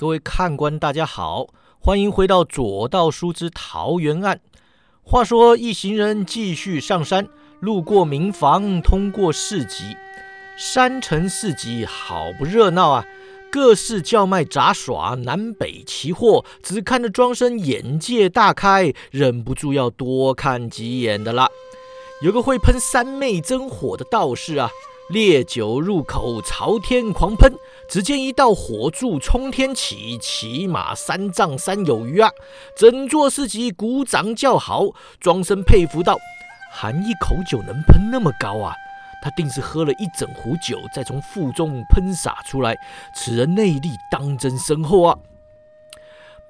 各位看官，大家好，欢迎回到左道书之桃园案。话说一行人继续上山，路过民房，通过市集。山城市集好不热闹啊！各式叫卖杂耍，南北齐货，只看着庄生眼界大开，忍不住要多看几眼的啦。有个会喷三昧真火的道士啊。烈酒入口，朝天狂喷。只见一道火柱冲天起，起码三丈三有余啊！整座市集鼓掌叫好，庄生佩服道：“含一口酒能喷那么高啊？他定是喝了一整壶酒，再从腹中喷洒出来。此人内力当真深厚啊！”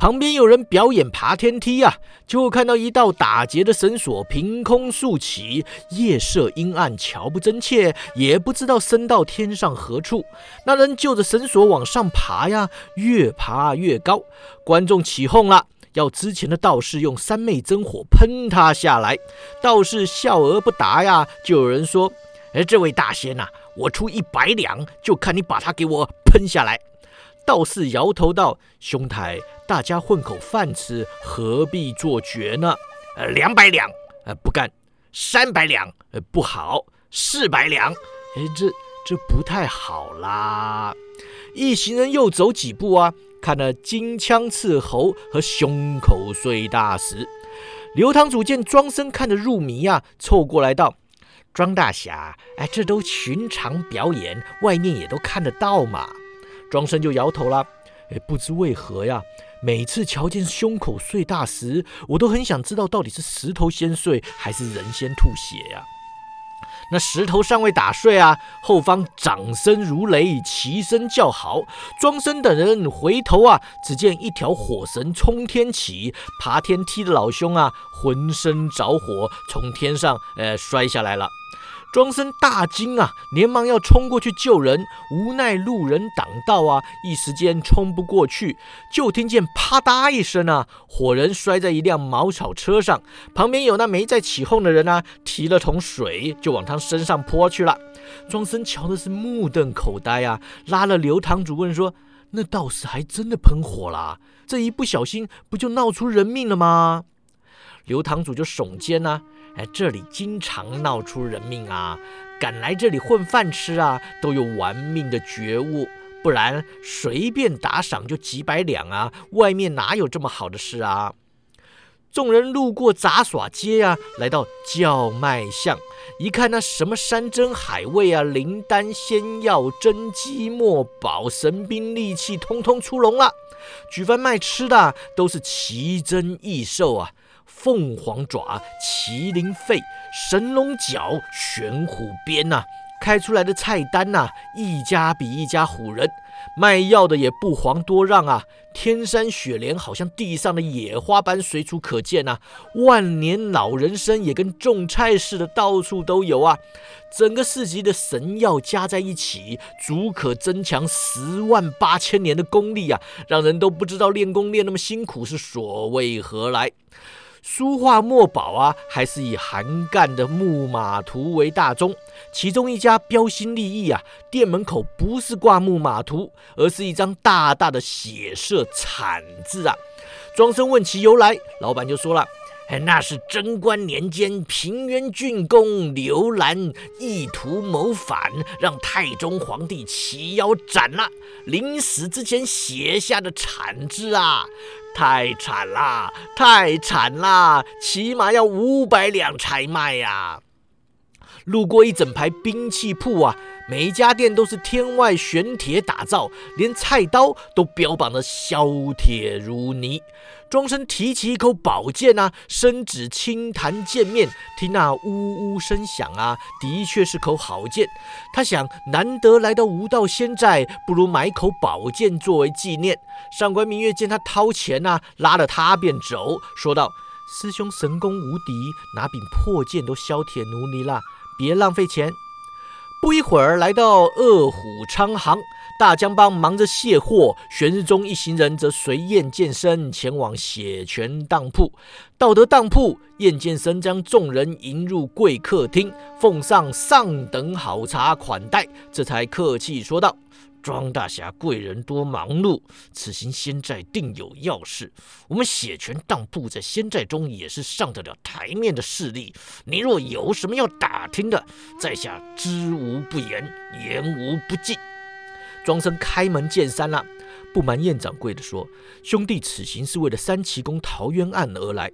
旁边有人表演爬天梯啊，就看到一道打结的绳索凭空竖起，夜色阴暗，瞧不真切，也不知道升到天上何处。那人就着绳索往上爬呀，越爬越高。观众起哄了，要之前的道士用三昧真火喷他下来。道士笑而不答呀。就有人说：“哎，这位大仙呐，我出一百两，就看你把他给我喷下来。”道士摇头道：“兄台，大家混口饭吃，何必做绝呢？呃，两百两，呃，不干；三百两，呃，不好；四百两，哎，这这不太好啦。”一行人又走几步啊，看了金枪刺喉和胸口碎大石。刘堂主见庄生看得入迷啊，凑过来道：“庄大侠，哎，这都寻常表演，外面也都看得到嘛。”庄生就摇头了，哎，不知为何呀，每次瞧见胸口碎大石，我都很想知道到底是石头先碎还是人先吐血呀。那石头尚未打碎啊，后方掌声如雷，齐声叫好。庄生等人回头啊，只见一条火绳冲天起，爬天梯的老兄啊，浑身着火，从天上呃摔下来了。庄生大惊啊，连忙要冲过去救人，无奈路人挡道啊，一时间冲不过去。就听见啪嗒一声啊，火人摔在一辆茅草车上，旁边有那没在起哄的人啊，提了桶水就往他身上泼去了。庄生瞧的是目瞪口呆啊，拉了刘堂主问说：“那道士还真的喷火啦？这一不小心不就闹出人命了吗？”刘堂主就耸肩呐。哎，这里经常闹出人命啊！敢来这里混饭吃啊，都有玩命的觉悟，不然随便打赏就几百两啊！外面哪有这么好的事啊？众人路过杂耍街啊，来到叫卖巷，一看那什么山珍海味啊、灵丹仙药、真鸡墨宝、神兵利器，通通出笼了。举凡卖吃的，都是奇珍异兽啊。凤凰爪、麒麟肺、神龙角、玄虎鞭呐，开出来的菜单呐，一家比一家唬人。卖药的也不遑多让啊，天山雪莲好像地上的野花般随处可见呐，万年老人参也跟种菜似的，到处都有啊。整个市集的神药加在一起，足可增强十万八千年的功力啊，让人都不知道练功练那么辛苦是所谓何来。书画墨宝啊，还是以韩干的木马图为大宗。其中一家标新立异啊，店门口不是挂木马图，而是一张大大的血色惨字啊。庄生问其由来，老板就说了。那是贞观年间，平原郡公刘兰意图谋反，让太宗皇帝齐腰斩了。临死之前写下的惨字啊，太惨啦，太惨啦，起码要五百两才卖呀。路过一整排兵器铺啊，每一家店都是天外玄铁打造，连菜刀都标榜的削铁如泥。庄生提起一口宝剑啊，伸指轻弹剑面，听那呜呜声响啊，的确是口好剑。他想，难得来到无道仙寨，不如买口宝剑作为纪念。上官明月见他掏钱啊，拉了他便走，说道：“师兄神功无敌，拿柄破剑都削铁如泥了，别浪费钱。”不一会儿，来到二虎昌行。大江帮忙着卸货，玄日中一行人则随燕剑生前往血泉当铺。到得当铺，燕剑生将众人迎入贵客厅，奉上上等好茶款待，这才客气说道：“庄大侠贵人多忙碌，此行仙寨定有要事。我们血泉当铺在仙寨中也是上得了台面的势力。你若有什么要打听的，在下知无不言，言无不尽。庄生开门见山了，不瞒燕掌柜的说，兄弟此行是为了三奇宫桃园案而来。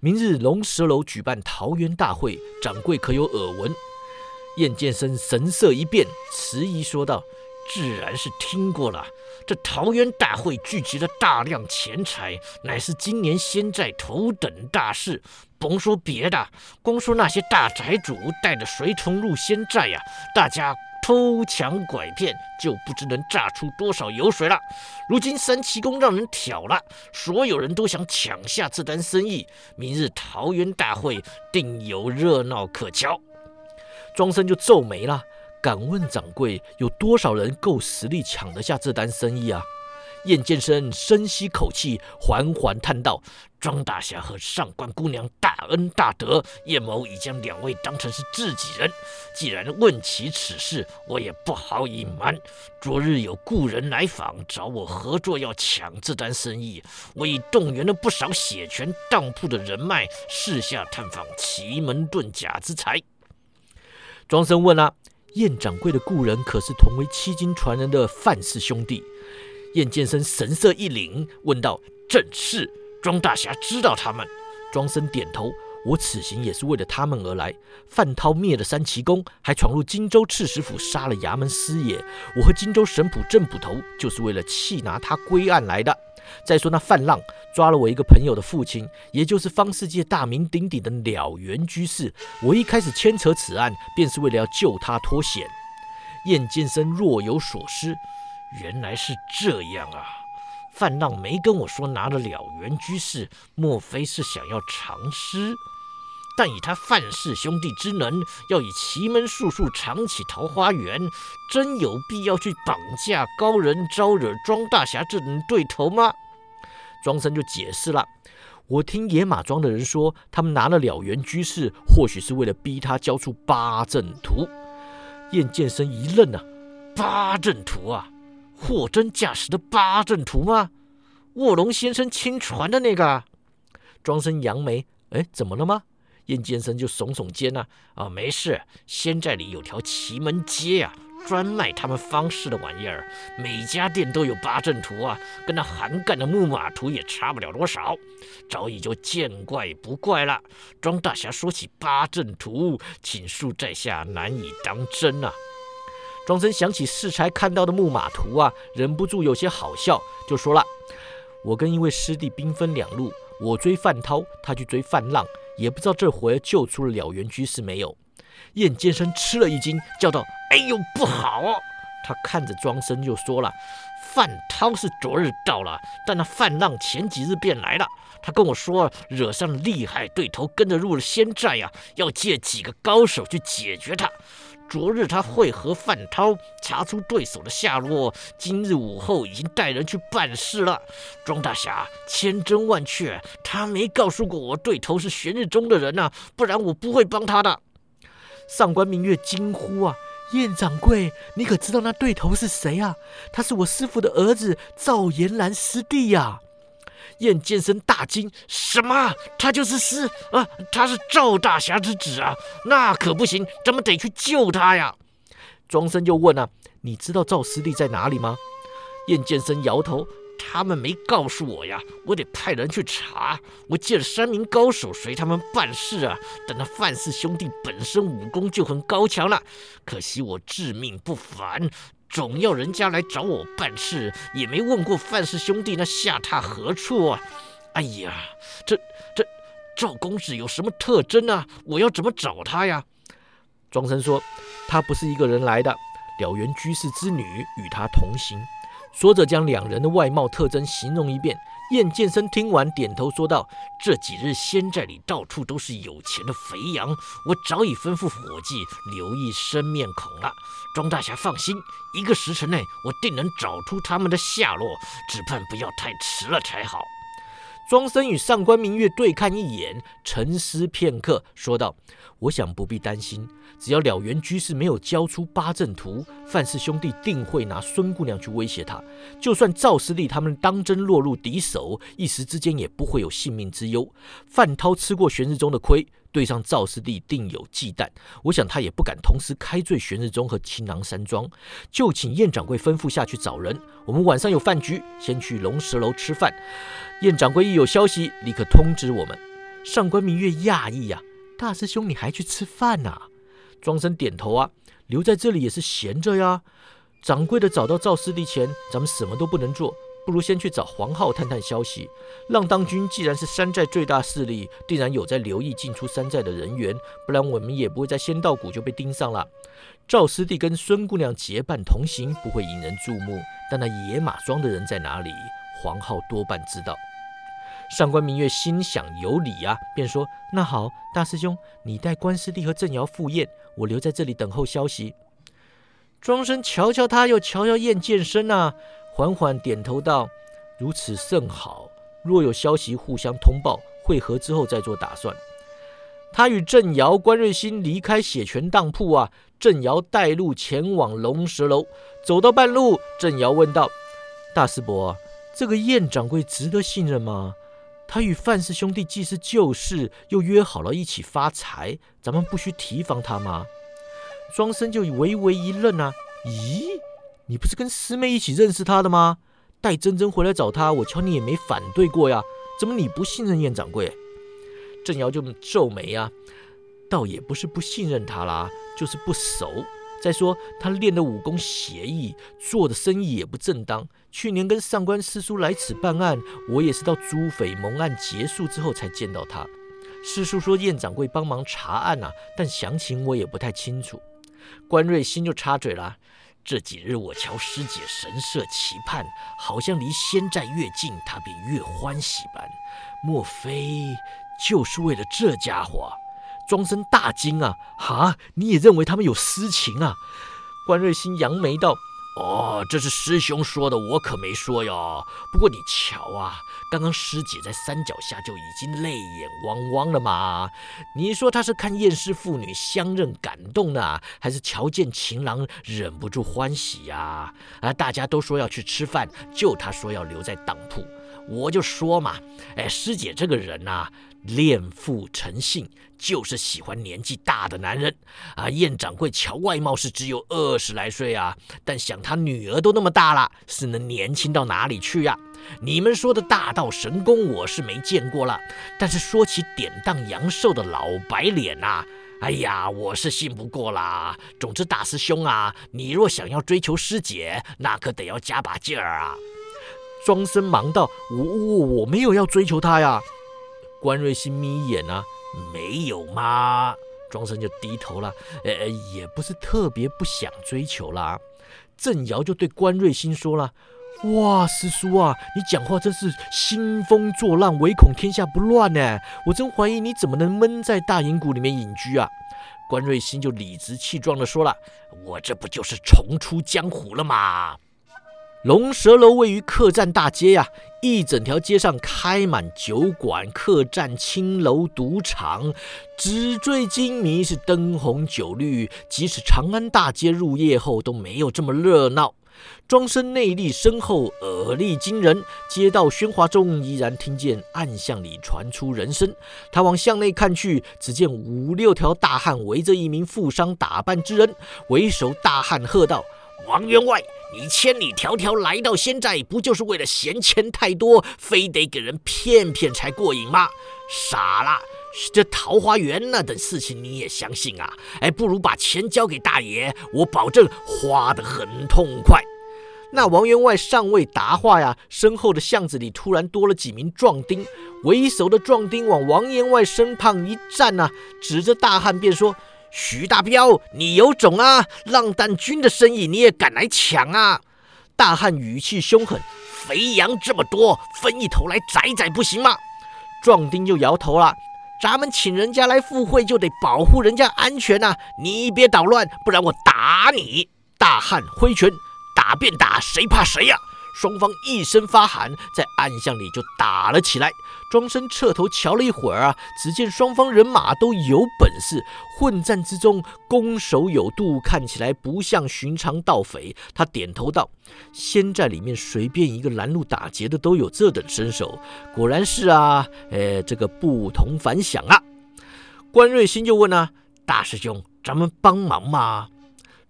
明日龙蛇楼举办桃园大会，掌柜可有耳闻？燕剑生神色一变，迟疑说道。自然是听过了。这桃园大会聚集了大量钱财，乃是今年仙寨头等大事。甭说别的，光说那些大宅主带着随从入仙寨呀，大家偷抢拐骗，就不知能榨出多少油水了。如今三奇宫让人挑了，所有人都想抢下这单生意。明日桃园大会定有热闹可瞧。庄生就皱眉了。敢问掌柜，有多少人够实力抢得下这单生意啊？燕剑生深吸口气，缓缓叹道：“庄大侠和上官姑娘大恩大德，叶某已将两位当成是自己人。既然问起此事，我也不好隐瞒。昨日有故人来访，找我合作要抢这单生意，我已动员了不少血泉当铺的人脉，四下探访奇门遁甲之才。”庄生问啊。燕掌柜的故人可是同为七金传人的范氏兄弟。燕剑生神色一凛，问道：“正是，庄大侠知道他们？”庄生点头：“我此行也是为了他们而来。范涛灭了三奇宫，还闯入荆州刺史府，杀了衙门师爷。我和荆州神捕郑捕头，就是为了气拿他归案来的。”再说那范浪抓了我一个朋友的父亲，也就是方世界大名鼎鼎的了原居士。我一开始牵扯此案，便是为了要救他脱险。燕剑生若有所思，原来是这样啊！范浪没跟我说拿了了原居士，莫非是想要藏尸？但以他范氏兄弟之能，要以奇门术数藏起桃花源，真有必要去绑架高人，招惹庄大侠这等对头吗？庄生就解释了：我听野马庄的人说，他们拿了了缘居士，或许是为了逼他交出八阵图。燕剑生一愣啊，八阵图啊，货真价实的八阵图吗？卧龙先生亲传的那个？庄生扬眉：哎，怎么了吗？燕剑生就耸耸肩呐，啊，没事，仙寨里有条奇门街呀，专卖他们方士的玩意儿，每家店都有八阵图啊，跟那韩干的木马图也差不了多少，早已就见怪不怪了。庄大侠说起八阵图，请恕在下难以当真啊。庄生想起适才看到的木马图啊，忍不住有些好笑，就说了：“我跟一位师弟兵分两路，我追范涛，他去追范浪。”也不知道这回救出了了原居士没有？燕监生吃了一惊，叫道：“哎呦，不好！”他看着庄生就说了：“范涛是昨日到了，但那范浪前几日便来了。他跟我说，惹上了厉害对头，跟着入了仙寨呀，要借几个高手去解决他。”昨日他会合范涛，查出对手的下落。今日午后已经带人去办事了。庄大侠，千真万确，他没告诉过我对头是玄日中的人呐，不然我不会帮他的。上官明月惊呼啊！燕掌柜，你可知道那对头是谁啊？他是我师父的儿子赵延兰师弟呀！燕剑生大惊：“什么？他就是师啊？他是赵大侠之子啊？那可不行，咱们得去救他呀！”庄生就问啊：“你知道赵师弟在哪里吗？”燕剑生摇头：“他们没告诉我呀，我得派人去查。我借了三名高手随他们办事啊。但那范氏兄弟本身武功就很高强了，可惜我致命不凡。”总要人家来找我办事，也没问过范氏兄弟那下榻何处啊！哎呀，这这赵公子有什么特征啊？我要怎么找他呀？庄生说，他不是一个人来的，了缘居士之女与他同行。说着，将两人的外貌特征形容一遍。燕剑生听完，点头说道：“这几日仙寨里到处都是有钱的肥羊，我早已吩咐伙计留意生面孔了。庄大侠放心，一个时辰内，我定能找出他们的下落，只盼不要太迟了才好。”庄生与上官明月对看一眼，沉思片刻，说道：“我想不必担心，只要了缘居士没有交出八阵图，范氏兄弟定会拿孙姑娘去威胁他。就算赵师弟他们当真落入敌手，一时之间也不会有性命之忧。范涛吃过玄日宗的亏。”对上赵师弟定有忌惮，我想他也不敢同时开罪玄日宗和青囊山庄，就请燕掌柜吩咐下去找人。我们晚上有饭局，先去龙石楼吃饭。燕掌柜一有消息，立刻通知我们。上官明月讶异呀，大师兄你还去吃饭呐？庄生点头啊，留在这里也是闲着呀。掌柜的找到赵师弟前，咱们什么都不能做。不如先去找黄浩探探消息。浪当军既然是山寨最大势力，定然有在留意进出山寨的人员，不然我们也不会在仙道谷就被盯上了。赵师弟跟孙姑娘结伴同行，不会引人注目，但那野马庄的人在哪里？黄浩多半知道。上官明月心想有理啊，便说：“那好，大师兄，你带关师弟和郑瑶赴宴，我留在这里等候消息。”庄生瞧瞧他，又瞧瞧燕健身啊。缓缓点头道：“如此甚好。若有消息，互相通报，会合之后再做打算。”他与郑瑶、关瑞兴离开血泉当铺啊。郑瑶带路前往龙石楼，走到半路，郑瑶问道：“大师伯，这个燕掌柜值得信任吗？他与范氏兄弟既是旧事，又约好了一起发财，咱们不需提防他吗？”庄生就微微一愣啊，咦？你不是跟师妹一起认识他的吗？带珍珍回来找他，我瞧你也没反对过呀。怎么你不信任燕掌柜？郑瑶就皱眉啊，倒也不是不信任他啦，就是不熟。再说他练的武功邪异，做的生意也不正当。去年跟上官师叔来此办案，我也是到朱匪蒙案结束之后才见到他。师叔说燕掌柜帮忙查案呐，但详情我也不太清楚。关瑞新就插嘴了。这几日我瞧师姐神色期盼，好像离仙寨越近，她便越欢喜般。莫非就是为了这家伙？庄生大惊啊！哈，你也认为他们有私情啊？关瑞鑫扬眉道。哦，这是师兄说的，我可没说哟。不过你瞧啊，刚刚师姐在山脚下就已经泪眼汪汪了嘛。你说她是看燕氏父女相认感动呢，还是瞧见情郎忍不住欢喜呀？啊，大家都说要去吃饭，就她说要留在当铺。我就说嘛，哎，师姐这个人呐。恋父成性，就是喜欢年纪大的男人啊！燕掌柜瞧外貌是只有二十来岁啊，但想他女儿都那么大了，是能年轻到哪里去呀？你们说的大道神功我是没见过了，但是说起典当阳寿的老白脸呐，哎呀，我是信不过啦。总之，大师兄啊，你若想要追求师姐，那可得要加把劲儿啊！庄生忙道：“我我我没有要追求她呀。”关瑞兴眯眼啊，没有吗？庄生就低头了，呃，也不是特别不想追求啦。郑瑶就对关瑞兴说了：“哇，师叔啊，你讲话真是兴风作浪，唯恐天下不乱呢。我真怀疑你怎么能闷在大营谷里面隐居啊。”关瑞兴就理直气壮地说了：“我这不就是重出江湖了吗？”龙蛇楼位于客栈大街呀，一整条街上开满酒馆、客栈、青楼、赌场，纸醉金迷，是灯红酒绿。即使长安大街入夜后都没有这么热闹。庄生内力深厚，耳力惊人，街道喧哗中依然听见暗巷里传出人声。他往巷内看去，只见五六条大汉围着一名富商打扮之人，为首大汉喝道：“王员外！”你千里迢迢来到仙寨，不就是为了嫌钱太多，非得给人骗骗才过瘾吗？傻了，这桃花源那等事情你也相信啊？哎，不如把钱交给大爷，我保证花得很痛快。那王员外尚未答话呀，身后的巷子里突然多了几名壮丁，为首的壮丁往王员外身旁一站呐，指着大汉便说。徐大彪，你有种啊！浪荡军的生意你也敢来抢啊！大汉语气凶狠：“肥羊这么多，分一头来宰宰不行吗？”壮丁就摇头了：“咱们请人家来赴会，就得保护人家安全呐！你别捣乱，不然我打你！”大汉挥拳：“打便打，谁怕谁呀！”双方一声发喊，在暗巷里就打了起来。庄生侧头瞧了一会儿啊，只见双方人马都有本事，混战之中攻守有度，看起来不像寻常盗匪。他点头道：“仙寨里面随便一个拦路打劫的都有这等身手，果然是啊，呃，这个不同凡响啊。”关瑞兴就问啊：“大师兄，咱们帮忙吗？”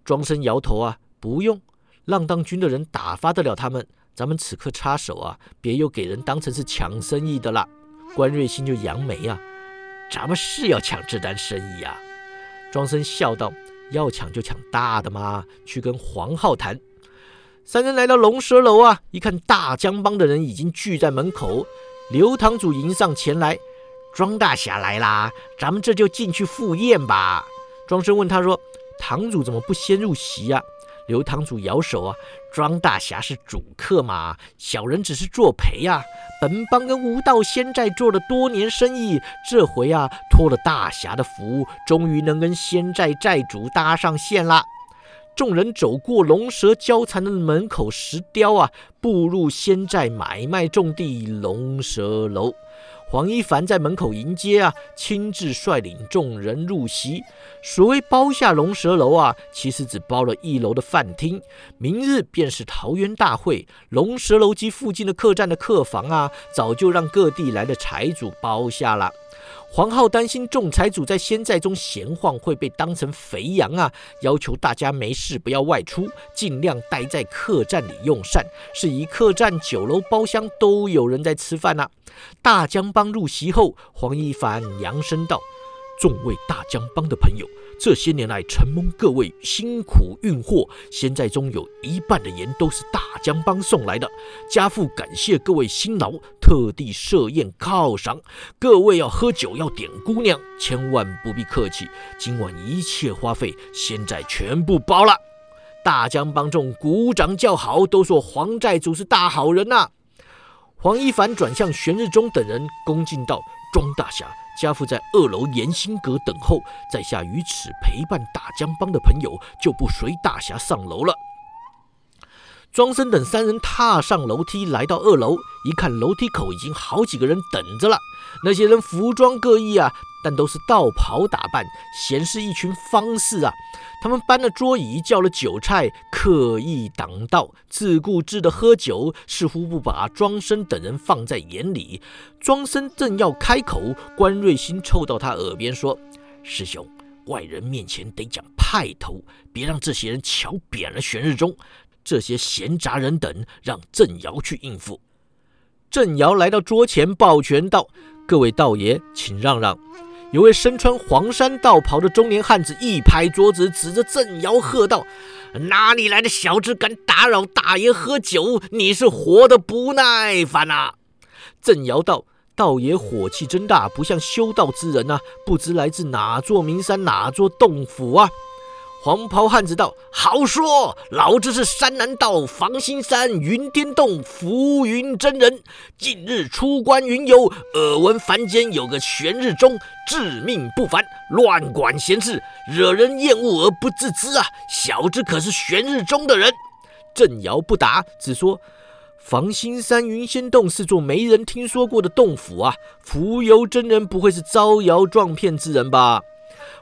庄生摇头啊：“不用，浪荡军的人打发得了他们。”咱们此刻插手啊，别又给人当成是抢生意的了。关瑞兴就扬眉啊，咱们是要抢这单生意啊。庄生笑道：“要抢就抢大的嘛，去跟黄浩谈。”三人来到龙蛇楼啊，一看大江帮的人已经聚在门口，刘堂主迎上前来：“庄大侠来啦，咱们这就进去赴宴吧。”庄生问他说：“堂主怎么不先入席呀？”刘堂主摇手啊，庄大侠是主客嘛，小人只是作陪呀。本帮跟无道仙寨做了多年生意，这回啊托了大侠的福，终于能跟仙寨寨主搭上线了。众人走过龙蛇交缠的门口石雕啊，步入仙寨买卖重地龙蛇楼。黄一凡在门口迎接啊，亲自率领众人入席。所谓包下龙蛇楼啊，其实只包了一楼的饭厅。明日便是桃园大会，龙蛇楼及附近的客栈的客房啊，早就让各地来的财主包下了。黄浩担心仲裁组在仙寨中闲晃会被当成肥羊啊，要求大家没事不要外出，尽量待在客栈里用膳。是一客栈、酒楼、包厢都有人在吃饭呐。大江帮入席后，黄一凡扬声道：“众位大江帮的朋友。”这些年来，承蒙各位辛苦运货，现在中有一半的盐都是大江帮送来的，家父感谢各位辛劳，特地设宴犒赏各位。要喝酒要点姑娘，千万不必客气，今晚一切花费现在全部包了。大江帮众鼓掌叫好，都说黄寨主是大好人呐。黄一凡转向玄日中等人，恭敬道：“庄大侠。”家父在二楼延心阁等候，在下于此陪伴打江帮的朋友，就不随大侠上楼了。庄生等三人踏上楼梯，来到二楼，一看楼梯口已经好几个人等着了。那些人服装各异啊，但都是道袍打扮，显示一群方士啊。他们搬了桌椅，叫了酒菜，刻意挡道，自顾自的喝酒，似乎不把庄生等人放在眼里。庄生正要开口，关瑞兴凑到他耳边说：“师兄，外人面前得讲派头，别让这些人瞧扁了玄日中。这些闲杂人等，让郑瑶去应付。”郑瑶来到桌前，抱拳道：“各位道爷，请让让。”有位身穿黄衫道袍的中年汉子一拍桌子，指着郑瑶喝道：“哪里来的小子，敢打扰大爷喝酒？你是活得不耐烦啊！”郑瑶道：“道爷火气真大，不像修道之人呐，不知来自哪座名山，哪座洞府啊？”黄袍汉子道：“好说，老子是山南道房心山云巅洞浮云真人。近日出关云游，耳闻凡间有个玄日中，致命不凡，乱管闲事，惹人厌恶而不自知啊！小子可是玄日中的人？”郑瑶不答，只说：“房心山云仙洞是座没人听说过的洞府啊，浮游真人不会是招摇撞骗之人吧？”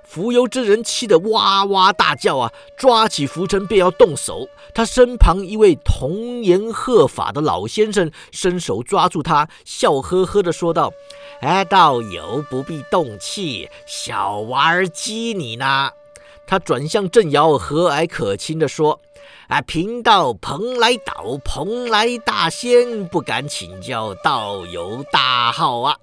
浮游之人气得哇哇大叫啊！抓起浮尘便要动手。他身旁一位童颜鹤发的老先生伸手抓住他，笑呵呵地说道：“哎，道友不必动气，小娃儿激你呢。”他转向郑瑶，和蔼可亲地说：“啊，贫道蓬莱岛蓬莱大仙，不敢请教道友大号啊。”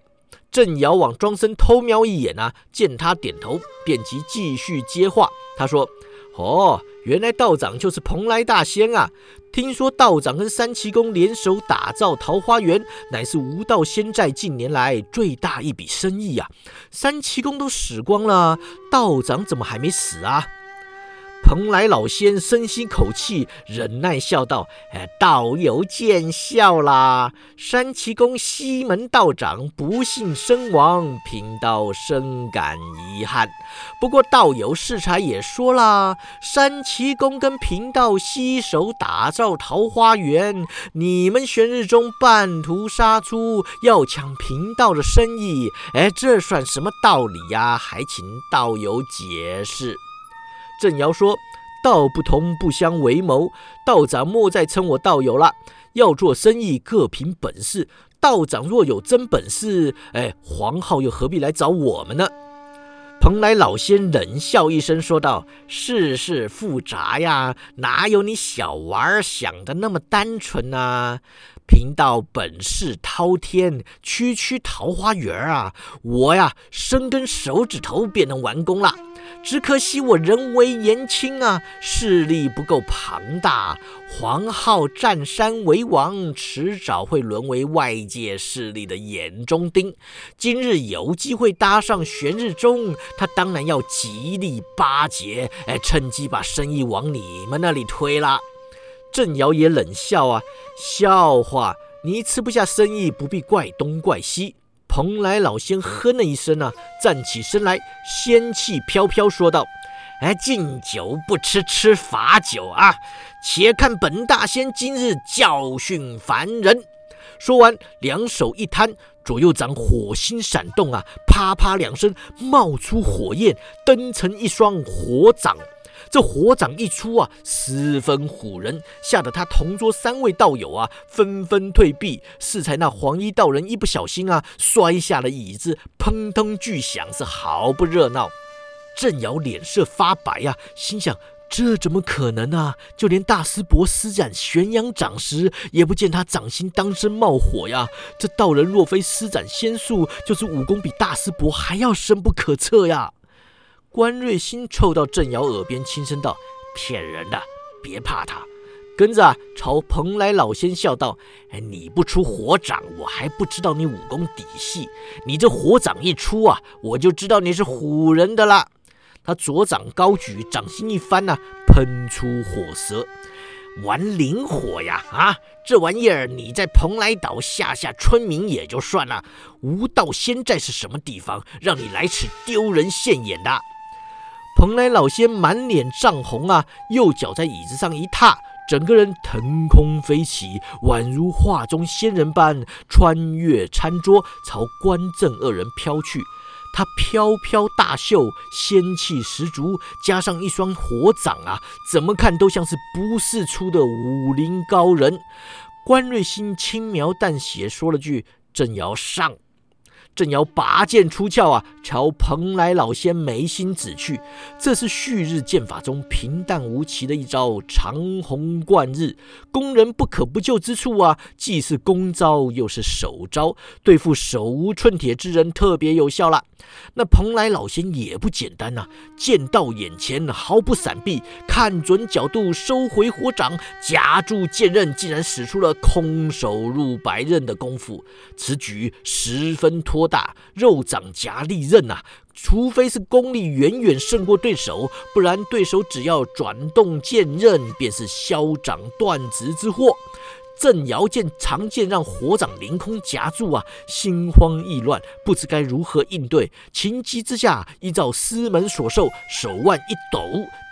郑瑶往庄生偷瞄一眼啊，见他点头，便即继续接话。他说：“哦，原来道长就是蓬莱大仙啊！听说道长跟三奇公联手打造桃花源，乃是无道仙寨近年来最大一笔生意啊。三奇公都死光了，道长怎么还没死啊？”蓬莱老仙深吸口气，忍耐笑道：“哎，道友见笑啦！山崎公西门道长不幸身亡，贫道深感遗憾。不过道友适才也说了，山崎公跟贫道携手打造桃花源，你们玄日中半途杀出，要抢贫道的生意，哎，这算什么道理呀？还请道友解释。”郑瑶说：“道不同不相为谋，道长莫再称我道友了。要做生意，各凭本事。道长若有真本事，哎，黄浩又何必来找我们呢？”蓬莱老仙冷笑一声，说道：“世事复杂呀，哪有你小娃儿想的那么单纯呢？贫道本事滔天，区区桃花源啊，我呀，伸根手指头便能完工了。”只可惜我人为言轻啊，势力不够庞大。黄浩占山为王，迟早会沦为外界势力的眼中钉。今日有机会搭上玄日中，他当然要极力巴结，哎，趁机把生意往你们那里推了。郑瑶也冷笑啊，笑话，你吃不下生意，不必怪东怪西。蓬莱老仙哼了一声啊，站起身来，仙气飘飘说道：“哎，敬酒不吃吃罚酒啊！且看本大仙今日教训凡人。”说完，两手一摊，左右掌火星闪动啊，啪啪两声冒出火焰，登成一双火掌。这火掌一出啊，十分唬人，吓得他同桌三位道友啊纷纷退避。适才那黄衣道人一不小心啊，摔下了椅子，砰砰巨响，是毫不热闹。郑瑶脸色发白呀，心想：这怎么可能啊？就连大师伯施展玄阳掌时，也不见他掌心当真冒火呀。这道人若非施展仙术，就是武功比大师伯还要深不可测呀。关瑞星凑到郑瑶耳边轻声道：“骗人的，别怕他。”跟着，朝蓬莱老仙笑道：“哎，你不出火掌，我还不知道你武功底细。你这火掌一出啊，我就知道你是唬人的了。”他左掌高举，掌心一翻呢，喷出火舌，玩灵火呀！啊，这玩意儿你在蓬莱岛吓吓村民也就算了，无道仙寨是什么地方，让你来此丢人现眼的？蓬莱老仙满脸涨红啊，右脚在椅子上一踏，整个人腾空飞起，宛如画中仙人般穿越餐桌，朝关正二人飘去。他飘飘大袖，仙气十足，加上一双火掌啊，怎么看都像是不世出的武林高人。关瑞星轻描淡写说了句：“朕要上。”正要拔剑出鞘啊，朝蓬莱老仙眉心指去。这是旭日剑法中平淡无奇的一招长虹贯日，攻人不可不救之处啊，既是攻招又是守招，对付手无寸铁之人特别有效了。那蓬莱老仙也不简单呐，剑到眼前毫不闪避，看准角度收回火掌，夹住剑刃，竟然使出了空手入白刃的功夫。此举十分托大，肉掌夹利刃呐，除非是功力远远胜过对手，不然对手只要转动剑刃，便是削掌断指之祸。郑瑶见长剑让火掌凌空夹住啊，心慌意乱，不知该如何应对。情急之下，依照师门所授，手腕一抖，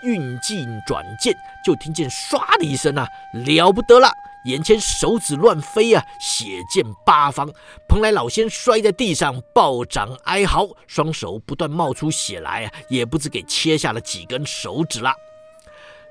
运劲转剑，就听见唰的一声啊，了不得了！眼前手指乱飞啊，血溅八方。蓬莱老仙摔在地上，暴掌哀嚎，双手不断冒出血来啊，也不知给切下了几根手指了。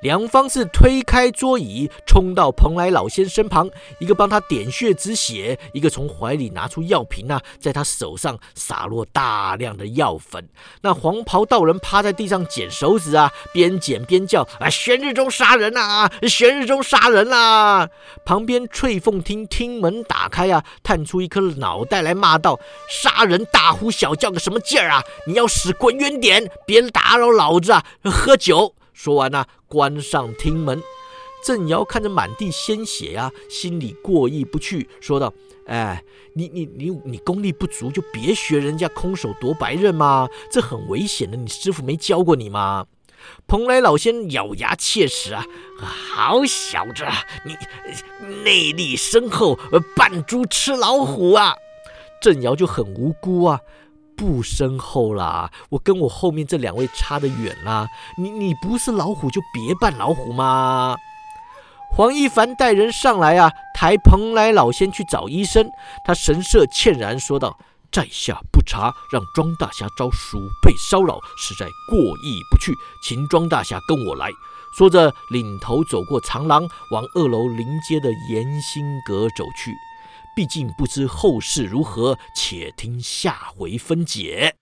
梁方是推开桌椅，冲到蓬莱老仙身旁，一个帮他点穴止血，一个从怀里拿出药瓶啊，在他手上洒落大量的药粉。那黄袍道人趴在地上捡手指啊，边捡边叫：“啊，玄日中杀人啊！玄日中杀人啦！”旁边翠凤厅厅门打开啊，探出一颗脑袋来骂道：“杀人大呼小叫个什么劲儿啊？你要死滚远点，别打扰老子啊！喝酒。”说完呢，关上厅门。郑瑶看着满地鲜血呀，心里过意不去，说道：“哎，你你你你功力不足，就别学人家空手夺白刃嘛，这很危险的。你师傅没教过你吗？”蓬莱老仙咬牙切齿啊！好小子，你内力深厚，扮猪吃老虎啊！郑瑶就很无辜啊，不深厚啦，我跟我后面这两位差得远啦。你你不是老虎就别扮老虎嘛。黄一凡带人上来啊，抬蓬莱老仙去找医生。他神色歉然说道：“在下不查，让庄大侠遭鼠辈骚扰，实在过意不去，请庄大侠跟我来。”说着，领头走过长廊，往二楼临街的延兴阁走去。毕竟不知后事如何，且听下回分解。